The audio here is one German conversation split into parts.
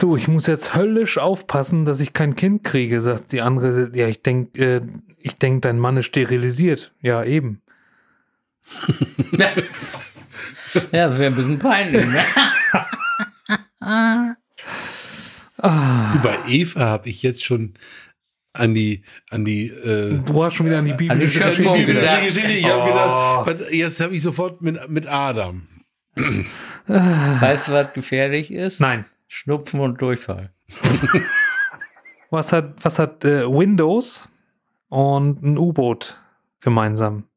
du, ich muss jetzt höllisch aufpassen, dass ich kein Kind kriege, sagt die andere. Ja, ich denk, äh, ich denk, dein Mann ist sterilisiert. Ja, eben. Ja, das wäre ein bisschen peinlich, ne? Bei Eva habe ich jetzt schon an die, an die, äh, Du hast schon wieder an die An die biblische Geschichte gedacht. gedacht. Ich habe gedacht, was- jetzt habe ich sofort mit, mit Adam. Weißt du, was gefährlich ist? Nein. Schnupfen und Durchfall. Was hat, was hat äh, Windows und ein U-Boot gemeinsam?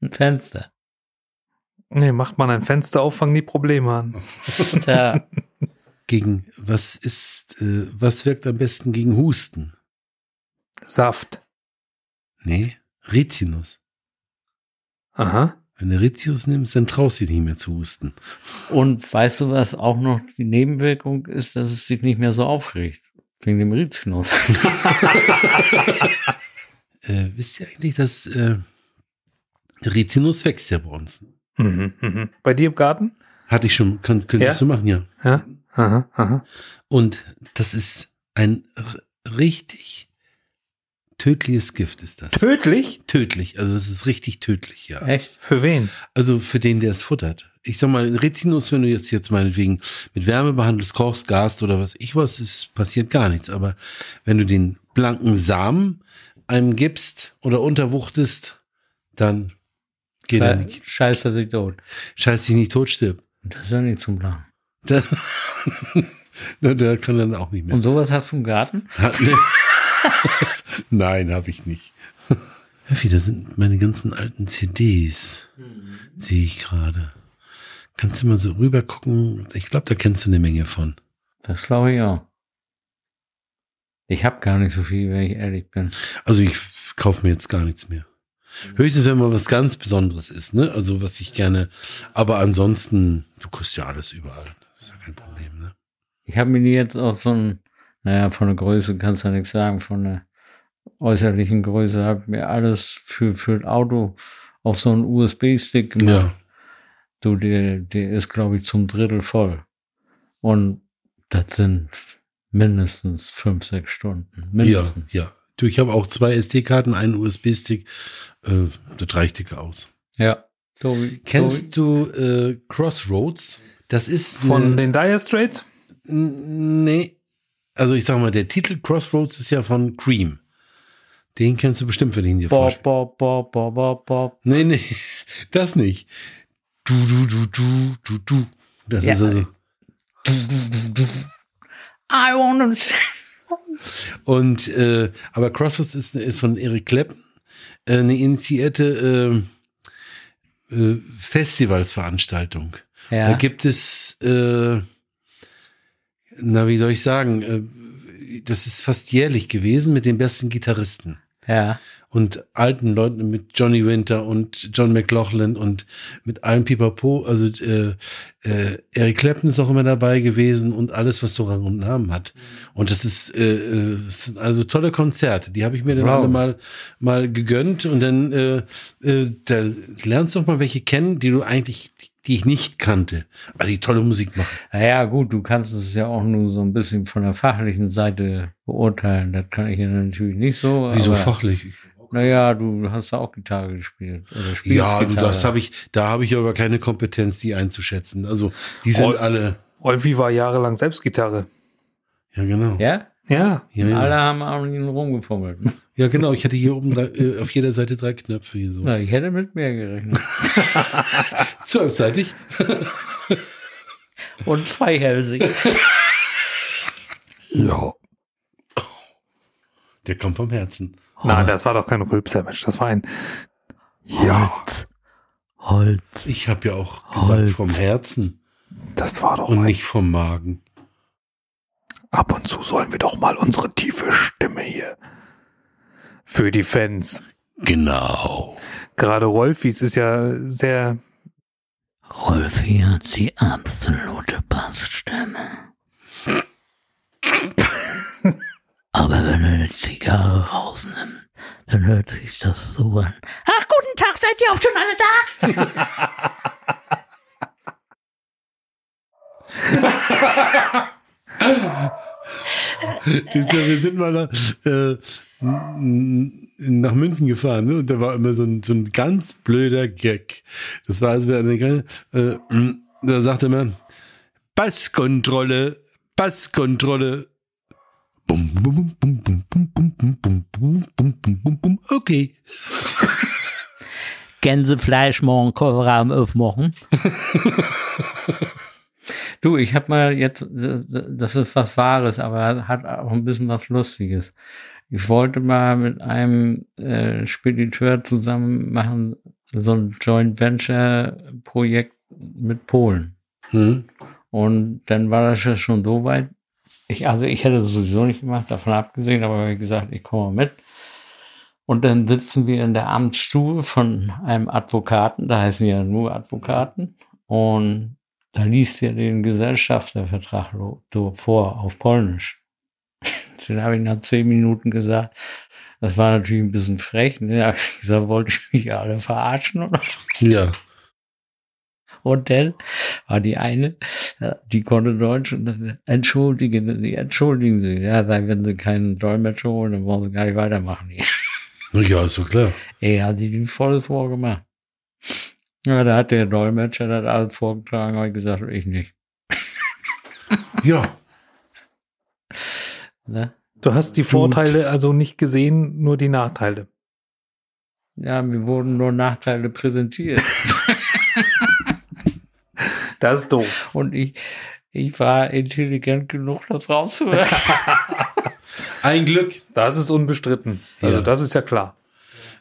Ein Fenster. Nee, macht man ein Fenster auf, fangen die Probleme an. Tja, Gegen, was ist, äh, was wirkt am besten gegen Husten? Saft. Nee, Rizinus. Aha. Wenn du Rizinus nimmst, dann traust du dich nicht mehr zu husten. und weißt du, was auch noch die Nebenwirkung ist, dass es dich nicht mehr so aufregt? Wegen dem Rizinus. Äh, wisst ihr eigentlich, dass äh, Rizinus wächst ja bei uns? Mhm, mhm. Bei dir im Garten? Hatte ich schon, kann, könntest Ja? du machen, ja. Ja. Aha, aha. Und das ist ein richtig tödliches Gift, ist das. Tödlich? Tödlich, also das ist richtig tödlich, ja. Echt? Für wen? Also für den, der es futtert. Ich sag mal, Rizinus, wenn du jetzt jetzt meinetwegen mit Wärme behandelst, kochst, gast oder was ich was, es passiert gar nichts. Aber wenn du den blanken Samen einem gibst oder unterwuchtest, dann geht er nicht. Scheiße, dass ich tot. Scheiß dich nicht tot, stirb. Das ist ja nicht zum Plan. Da, Na, der kann dann auch nicht mehr. Und sowas hast du im Garten? Hat- ne. Nein, habe ich nicht. Heffi, da sind meine ganzen alten CDs. Sehe ich gerade. Kannst du mal so rüber gucken? Ich glaube, da kennst du eine Menge von. Das glaube ich auch. Ich habe gar nicht so viel, wenn ich ehrlich bin. Also ich kaufe mir jetzt gar nichts mehr. Höchstens, wenn mal was ganz Besonderes ist, ne? Also was ich gerne. Aber ansonsten, du kriegst ja alles überall. Das ist ja kein Problem, ne? Ich habe mir jetzt auch so ein, naja, von der Größe kannst du ja nichts sagen, von der äußerlichen Größe habe ich mir alles für, für das Auto auf so einen USB-Stick gemacht. Ja. Du, der, der ist, glaube ich, zum Drittel voll. Und das sind mindestens fünf, sechs Stunden. Ja, Mindestens. ja. Du, ich habe auch zwei SD-Karten, einen USB-Stick. Äh, das reicht dicke aus. Ja. Tobi, Kennst du äh, Crossroads? Das ist Von den Dire Straits? Nee. Also ich sag mal, der Titel Crossroads ist ja von Cream. Den kennst du bestimmt, wenn ich ihn dir vorstelle. Bob, Bob, Bob, Bob, Bob. Nee, nee, das nicht. Du, du, du, du, du, du. Das Ja. ist also. I wanna Und, äh, aber Crossroads ist, ist von Eric Clapton äh, eine initiierte äh, äh, Festivalsveranstaltung. Da Ja. gibt es, äh, na, wie soll ich sagen, äh, das ist fast jährlich gewesen mit den besten Gitarristen Ja. und alten Leuten mit Johnny Winter und John McLaughlin und mit allen Pipapo. Also äh, äh, Eric Clapton ist auch immer dabei gewesen und alles, was so Rang und Namen hat. Und das ist, äh, äh, das sind also tolle Konzerte. Die habe ich mir dann Wow. alle mal mal gegönnt und dann äh, äh, da lernst du auch mal welche kennen, die du eigentlich die ich nicht kannte, aber die tolle Musik machen. Naja, gut, du kannst es ja auch nur so ein bisschen von der fachlichen Seite beurteilen. Das kann ich ja natürlich nicht so. Wieso aber, fachlich? Naja, du hast ja auch Gitarre gespielt. Oder spielst Ja, du, Gitarre. das habe ich, da habe ich aber keine Kompetenz, die einzuschätzen. Also die sind Oh. alle, Olvi war jahrelang selbst Gitarre. ja genau. Ja? Ja. Ja, ja. Alle haben auch ihn rumgefummelt. Ja, genau. Ich hatte hier oben drei, äh, auf jeder Seite drei Knöpfe hier so. Na, ich hätte mit mehr gerechnet. Zwölfseitig. Und zweihälsig. Ja. Der kommt vom Herzen. Nein, das war doch kein Rülpser-Mensch. Das war ein Ja. Holz. Ich habe ja auch gesagt Holz. vom Herzen Das war doch und ein nicht vom Magen. Ab und zu sollen wir doch mal unsere tiefe Stimme hier für die Fans. Genau. Gerade Rolfis ist ja sehr. Rolfi hat die absolute Bassstimme. Aber wenn er die Zigarre rausnimmt, dann hört sich das so an. Ach, guten Tag, seid ihr auch schon alle da? Wir sind mal nach, äh, nach München gefahren, ne? Und da war immer so ein, so ein ganz blöder Gag. Das war also eine kleine, äh, da sagte man, Passkontrolle, Passkontrolle. Bum, bum, bum, bum, bum, bum, bum, bum, bum, bum, bum, bum, bum. Okay. Gänsefleisch morgen Kofferraum aufmachen. Du, ich habe mal jetzt, das ist was Wahres, aber hat auch ein bisschen was Lustiges. Ich wollte mal mit einem äh, Spediteur zusammen machen, so ein Joint Venture Projekt mit Polen. Hm? Und dann war das ja schon so weit. Ich, also ich hätte das sowieso nicht gemacht, davon abgesehen, aber wie gesagt, ich komme mit. Und dann sitzen wir in der Amtsstube von einem Advokaten, da heißen ja nur Advokaten, und da liest er den Gesellschaftervertrag vor auf Polnisch. Den habe ich nach zehn Minuten gesagt. Das war natürlich ein bisschen frech. Ne? Da ich gesagt, wollte ich mich alle verarschen oder so. Ja. Und dann war die eine, äh, die konnte Deutsch und dann, entschuldigen, Sie, entschuldigen Sie. Ja, sag, wenn Sie keinen Dolmetscher holen, dann wollen Sie gar nicht weitermachen. hier. Ja, ist doch klar. Ey, hat die ein volles Rohr gemacht. Ja, da hat der Dolmetscher das alles vorgetragen, habe ich gesagt, ich nicht. Ja. Ne? Du hast die Vorteile also nicht gesehen, nur die Nachteile. Ja, mir wurden nur Nachteile präsentiert. Das ist doof. Und ich, ich war intelligent genug, das rauszuhören. Ein Glück. Das ist unbestritten. Also Ja. das ist ja klar.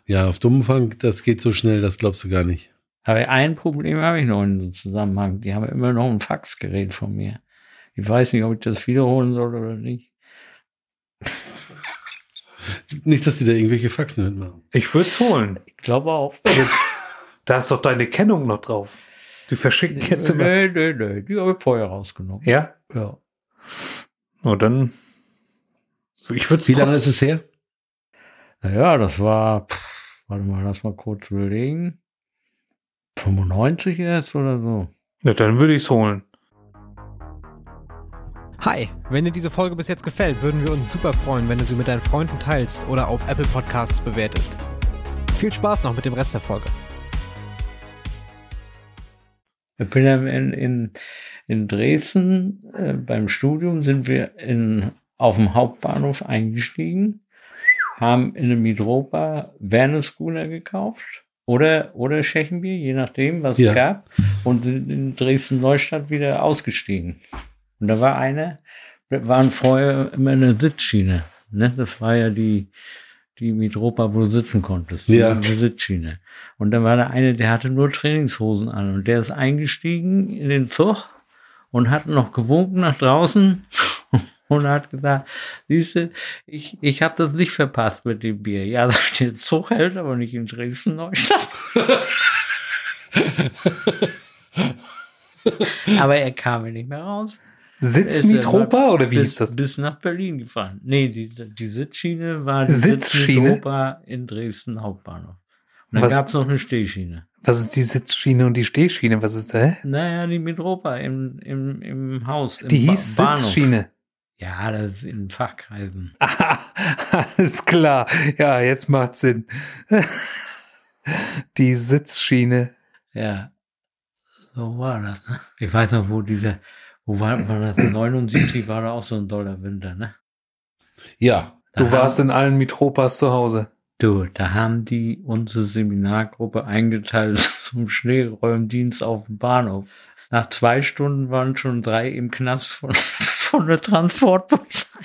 Ja, auf Dummenfang, das geht so schnell, das glaubst du gar nicht. Aber ein Problem habe ich noch in diesem Zusammenhang. Die haben immer noch ein Faxgerät von mir. Ich weiß nicht, ob ich das wiederholen soll oder nicht. Nicht, dass die da irgendwelche Faxen mitmachen. Ich würde es holen. Ich glaube auch. Da ist doch deine Kennung noch drauf. Die verschicken jetzt immer. Nö, nö, nö. Die habe ich vorher rausgenommen. Ja? Ja. Na dann. Ich würde Wie lange ist es her? Naja, das war, pff, warte mal, lass mal kurz überlegen. 95 erst oder so. Ja, dann würde ich es holen. Hi, wenn dir diese Folge bis jetzt gefällt, würden wir uns super freuen, wenn du sie mit deinen Freunden teilst oder auf Apple Podcasts bewertest. Viel Spaß noch mit dem Rest der Folge. Ich bin ja in, in, in Dresden äh, beim Studium sind wir in, auf dem Hauptbahnhof eingestiegen, haben in einem Mitropa Werneschooner gekauft oder, oder Tschechenbier, je nachdem, was Ja. es gab, und sind in Dresden-Neustadt wieder ausgestiegen. Und da war einer, wir waren vorher immer in der Sitzschiene. Ne? Das war ja die, die Mitropa, wo du sitzen konntest. Die Ja. eine Sitzschiene. Und dann war da eine, der hatte nur Trainingshosen an und der ist eingestiegen in den Zug und hat noch gewunken nach draußen und hat gesagt, siehst du, ich, ich habe das nicht verpasst mit dem Bier. Ja, sagt der Zug hält aber nicht in Dresden Neustadt. aber er kam ja nicht mehr raus. Sitz Ist er Mitropa oder wie bis, ist das? Bis nach Berlin gefahren. Nee, die, die Sitzschiene war die Sitzschiene? Sitzmitropa in Dresden Hauptbahnhof. Und dann gab es noch eine Stehschiene. Was ist die Sitzschiene und die Stehschiene? Was ist da? Naja, die Mitropa im, im, im Haus. Im Die Ba- hieß Bahnhof. Sitzschiene. Ja, das ist in Fachkreisen. Ah, alles klar. Ja, jetzt macht Sinn. Die Sitzschiene. Ja, so war das. Ne? Ich weiß noch, wo dieser, wo war, war das? 79 war da auch so ein doller Winter, ne? Ja. Da Du warst in allen Mitropas zu Hause. Du, da haben die unsere Seminargruppe eingeteilt zum Schneeräumdienst auf dem Bahnhof. Nach zwei Stunden waren schon drei im Knast von, von der Transportpolizei.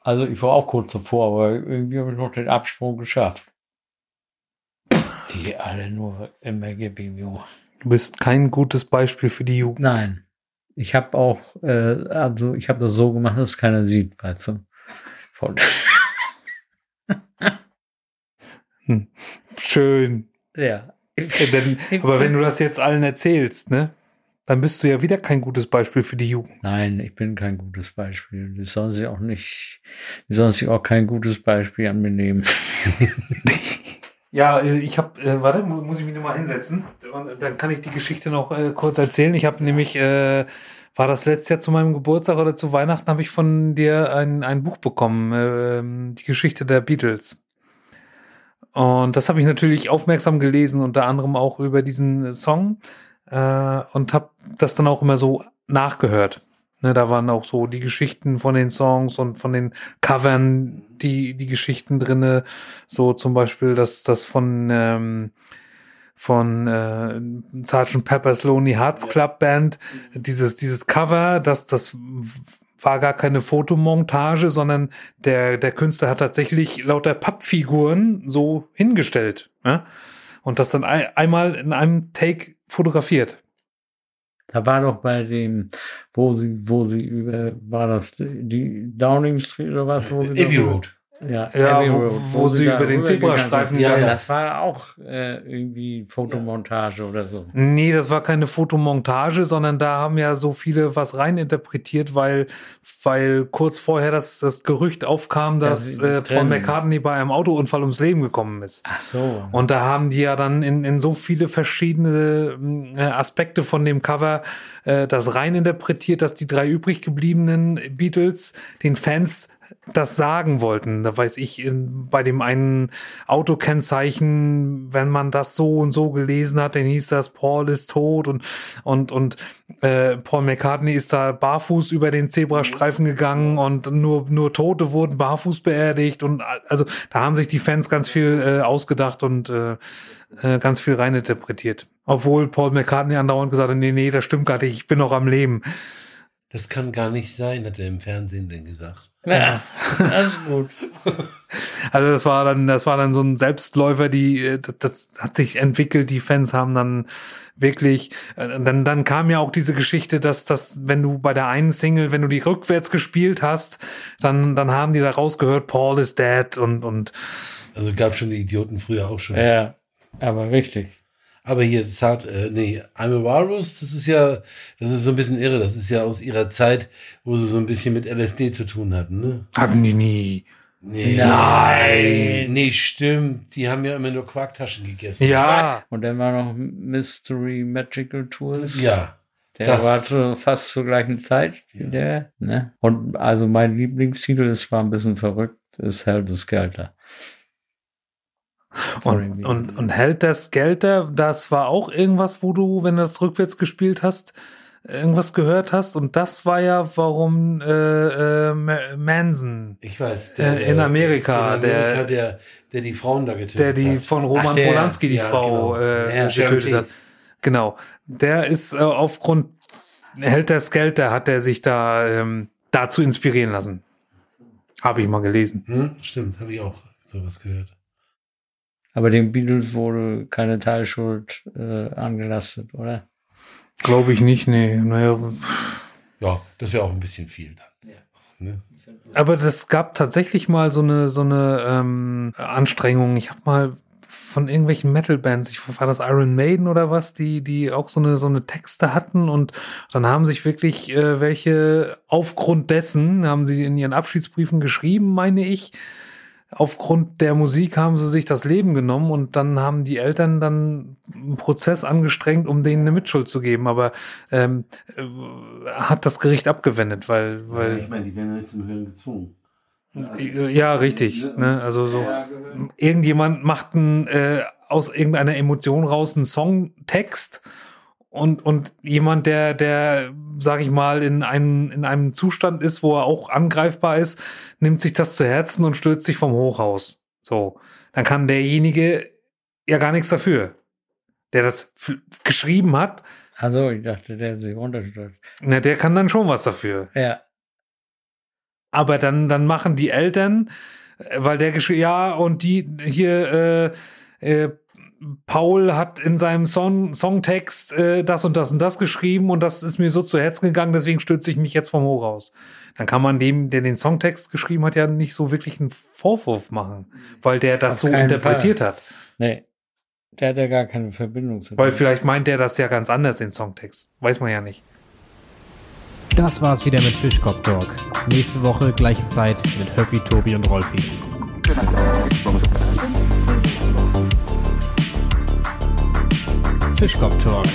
Also ich war auch kurz davor, aber irgendwie habe ich noch den Absprung geschafft. Die alle nur immer geben, Junge. Du bist kein gutes Beispiel für die Jugend. Nein, Ich habe auch, äh, also ich habe das so gemacht, dass keiner sieht, weißt du. Voll. Schön. ja. Ja, denn, aber wenn du das jetzt allen erzählst, ne, dann bist du ja wieder kein gutes Beispiel für die Jugend. Nein, ich bin kein gutes Beispiel. Die sollen sich auch nicht, die sollen sich auch kein gutes Beispiel an mir nehmen. Ja, äh, ich habe, äh, warte, mu- muss ich mich nochmal hinsetzen und dann kann ich die Geschichte noch äh, kurz erzählen. Ich habe nämlich, äh, war das letztes Jahr zu meinem Geburtstag oder zu Weihnachten, habe ich von dir ein, ein Buch bekommen, ähm, die Geschichte der Beatles. Und das habe ich natürlich aufmerksam gelesen, unter anderem auch über diesen Song äh, und habe das dann auch immer so nachgehört. Ne, da waren auch so die Geschichten von den Songs und von den Covern, die, die Geschichten drinne. So zum Beispiel das, das von, ähm, von äh, Sgt. Pepper's Lonely Hearts Club Band, dieses, dieses Cover, das, das war gar keine Fotomontage, sondern der, der Künstler hat tatsächlich lauter Pappfiguren so hingestellt. Ne? Und das dann ein, einmal in einem Take fotografiert. Da war doch bei dem, wo sie, wo sie über, war das die Downing Street oder was? Wo sie Abbey Road. Ja, Ja, Abbey wo- wo sie über den Zebrastreifen gegangen Das war auch äh, irgendwie Fotomontage oder so. Nee, das war keine Fotomontage, sondern da haben ja so viele was reininterpretiert, weil, weil kurz vorher das, das Gerücht aufkam, Ja, dass sie äh, Paul. McCartney bei einem Autounfall ums Leben gekommen ist. Ach so. Und da haben die ja dann in, in so viele verschiedene äh, Aspekte von dem Cover äh, das reininterpretiert, dass die drei übrig gebliebenen Beatles den Fans das sagen wollten. Da weiß ich, in, bei dem einen Autokennzeichen, wenn man das so und so gelesen hat, dann hieß das, Paul ist tot und, und, und äh, Paul McCartney ist da barfuß über den Zebrastreifen gegangen und nur, nur Tote wurden barfuß beerdigt und also da haben sich die Fans ganz viel äh, ausgedacht und äh, äh, ganz viel reininterpretiert. Obwohl Paul McCartney andauernd gesagt hat, nee, nee, das stimmt gar nicht, ich bin noch am Leben. Das kann gar nicht sein, hat er im Fernsehen denn gesagt. Ja, das ist gut. Also das war dann, das war dann so ein Selbstläufer, die, äh, das, das hat sich entwickelt, die Fans haben dann wirklich, äh, dann, dann kam ja auch diese Geschichte, dass, dass, wenn du bei der einen Single, wenn du die rückwärts gespielt hast, dann, dann haben die da rausgehört, Paul is dead und, und, Also gab schon die Idioten früher auch schon. Ja, aber richtig. Aber hier, Zart, äh, nee, I'm a Walrus, das ist ja, das ist so ein bisschen irre. Das ist ja aus ihrer Zeit, wo sie so ein bisschen mit LSD zu tun hatten, ne? hatten die nie. Nee. Nein. Nee, stimmt. Die haben ja immer nur Quarktaschen gegessen. Ja, Und dann war noch Mystery Magical Tours. Ja. Der das- war zu, fast zur gleichen Zeit wie der. Ne? Und also mein Lieblingstitel, es war ein bisschen verrückt, ist Hell the Skelter. Und, und, und hält das Geld da, das war auch irgendwas, wo du, wenn du das rückwärts gespielt hast, irgendwas gehört hast und das war ja, warum äh, äh, Ma- Manson Ich weiß. Äh, in Amerika, in Amerika der, der die Frauen da getötet der die hat. von Roman Ach, der- Polanski die ja, Frau genau. äh, Ja, getötet hat. Genau. Der ist äh, aufgrund hält das Geld, da hat er sich da ähm, dazu inspirieren lassen. Habe ich mal gelesen. Hm? Stimmt, habe ich auch sowas gehört. Aber den Beatles wurde keine Teilschuld äh, angelastet, oder? Glaube ich nicht, nee. Naja, Ja, das wäre auch ein bisschen viel dann. Ne? aber das gab tatsächlich mal so eine so eine ähm, Anstrengung. Ich habe mal von irgendwelchen Metal-Bands, ich war das Iron Maiden oder was, die die auch so eine so eine Texte hatten und dann haben sich wirklich äh, welche aufgrund dessen haben sie in ihren Abschiedsbriefen geschrieben, meine ich. Aufgrund der Musik haben sie sich das Leben genommen und dann haben die Eltern dann einen Prozess angestrengt, um denen eine Mitschuld zu geben. Aber ähm, äh, hat das Gericht abgewendet, weil, weil ich meine, die werden ja nicht zum Hören gezwungen. ja, richtig. Ne? Also so irgendjemand macht einen, äh, aus irgendeiner Emotion raus einen Songtext und und jemand, der der sag ich mal in einem in einem Zustand ist, wo er auch angreifbar ist, nimmt sich das zu Herzen und stürzt sich vom Hochhaus. So, dann kann derjenige ja gar nichts dafür, der das geschrieben hat. Also, ich dachte, der sich runterstürzt. Na, der kann dann schon was dafür. Ja. Aber dann, dann machen die Eltern, äh, weil der geschrieben, ja, und die hier, äh, äh, Paul hat in seinem Song, Songtext äh, das und das und das geschrieben und das ist mir so zu Herzen gegangen, deswegen stütze ich mich jetzt vom Hoch aus. Dann kann man dem, der den Songtext geschrieben hat, ja nicht so wirklich einen Vorwurf machen, weil der das Auf so interpretiert Fall. hat. Nee. Der hat ja gar keine Verbindung zu Weil vielleicht meint der das ja ganz anders, den Songtext. Weiß man ja nicht. Das war's wieder mit Fischkopf Talk. Nächste Woche gleiche Zeit mit Höppi, Tobi und Rolfi. Fischkopf Talk,